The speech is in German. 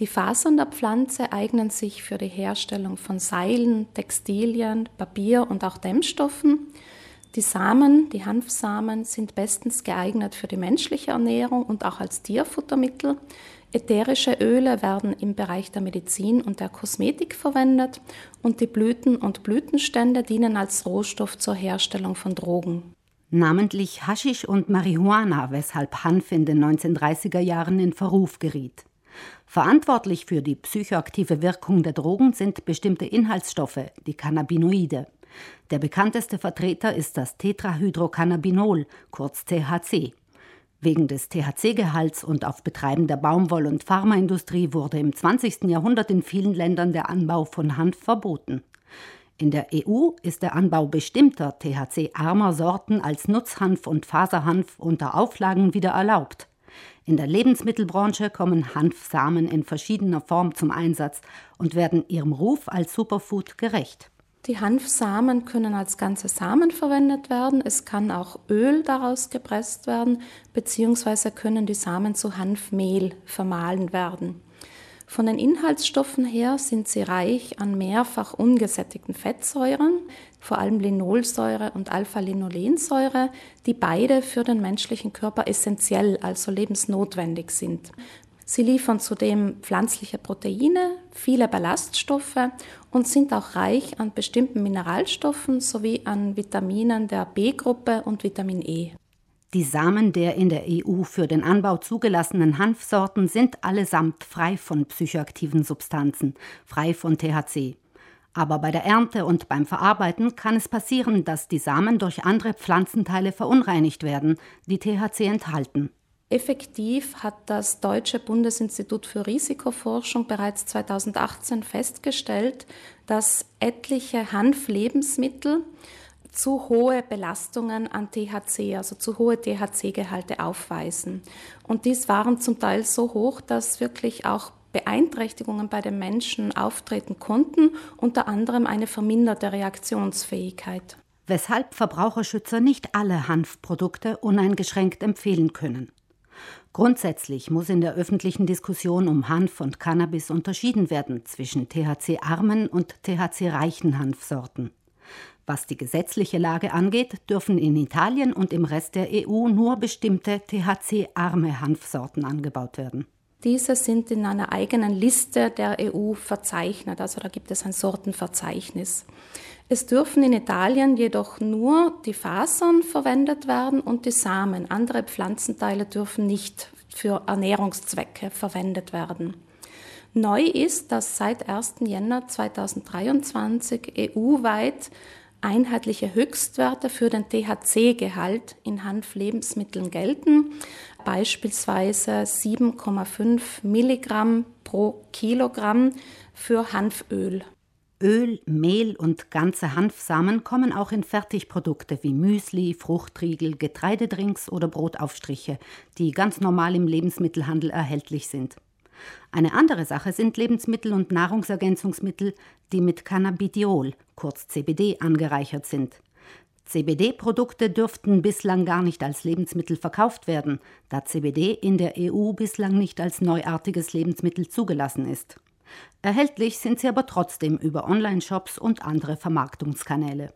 Die Fasern der Pflanze eignen sich für die Herstellung von Seilen, Textilien, Papier und auch Dämmstoffen. Die Samen, die Hanfsamen, sind bestens geeignet für die menschliche Ernährung und auch als Tierfuttermittel. Ätherische Öle werden im Bereich der Medizin und der Kosmetik verwendet und die Blüten und Blütenstände dienen als Rohstoff zur Herstellung von Drogen. Namentlich Haschisch und Marihuana, weshalb Hanf in den 1930er Jahren in Verruf geriet. Verantwortlich für die psychoaktive Wirkung der Drogen sind bestimmte Inhaltsstoffe, die Cannabinoide. Der bekannteste Vertreter ist das Tetrahydrocannabinol, kurz THC. Wegen des THC-Gehalts und auf Betreiben der Baumwoll- und Pharmaindustrie wurde im 20. Jahrhundert in vielen Ländern der Anbau von Hanf verboten. In der EU ist der Anbau bestimmter THC-armer Sorten als Nutzhanf und Faserhanf unter Auflagen wieder erlaubt. In der Lebensmittelbranche kommen Hanfsamen in verschiedener Form zum Einsatz und werden ihrem Ruf als Superfood gerecht. Die Hanfsamen können als ganze Samen verwendet werden. Es kann auch Öl daraus gepresst werden, beziehungsweise können die Samen zu Hanfmehl vermahlen werden. Von den Inhaltsstoffen her sind sie reich an mehrfach ungesättigten Fettsäuren, vor allem Linolsäure und Alpha-Linolensäure, die beide für den menschlichen Körper essentiell, also lebensnotwendig sind. Sie liefern zudem pflanzliche Proteine, viele Ballaststoffe und sind auch reich an bestimmten Mineralstoffen sowie an Vitaminen der B-Gruppe und Vitamin E. Die Samen der in der EU für den Anbau zugelassenen Hanfsorten sind allesamt frei von psychoaktiven Substanzen, frei von THC. Aber bei der Ernte und beim Verarbeiten kann es passieren, dass die Samen durch andere Pflanzenteile verunreinigt werden, die THC enthalten. Effektiv hat das Deutsche Bundesinstitut für Risikoforschung bereits 2018 festgestellt, dass etliche Hanflebensmittel zu hohe Belastungen an THC, also zu hohe THC-Gehalte aufweisen. Und dies waren zum Teil so hoch, dass wirklich auch Beeinträchtigungen bei den Menschen auftreten konnten, unter anderem eine verminderte Reaktionsfähigkeit. Weshalb Verbraucherschützer nicht alle Hanfprodukte uneingeschränkt empfehlen können. Grundsätzlich muss in der öffentlichen Diskussion um Hanf und Cannabis unterschieden werden zwischen THC-armen und THC-reichen Hanfsorten. Was die gesetzliche Lage angeht, dürfen in Italien und im Rest der EU nur bestimmte THC-arme Hanfsorten angebaut werden. Diese sind in einer eigenen Liste der EU verzeichnet, also da gibt es ein Sortenverzeichnis. Es dürfen in Italien jedoch nur die Fasern verwendet werden und die Samen. Andere Pflanzenteile dürfen nicht für Ernährungszwecke verwendet werden. Neu ist, dass seit 1. Jänner 2023 EU-weit einheitliche Höchstwerte für den THC-Gehalt in Hanflebensmitteln gelten, beispielsweise 7,5 Milligramm pro Kilogramm für Hanföl. Öl, Mehl und ganze Hanfsamen kommen auch in Fertigprodukte wie Müsli, Fruchtriegel, Getreidedrinks oder Brotaufstriche, die ganz normal im Lebensmittelhandel erhältlich sind. Eine andere Sache sind Lebensmittel und Nahrungsergänzungsmittel, die mit Cannabidiol, kurz CBD, angereichert sind. CBD-Produkte dürften bislang gar nicht als Lebensmittel verkauft werden, da CBD in der EU bislang nicht als neuartiges Lebensmittel zugelassen ist. Erhältlich sind sie aber trotzdem über Online-Shops und andere Vermarktungskanäle.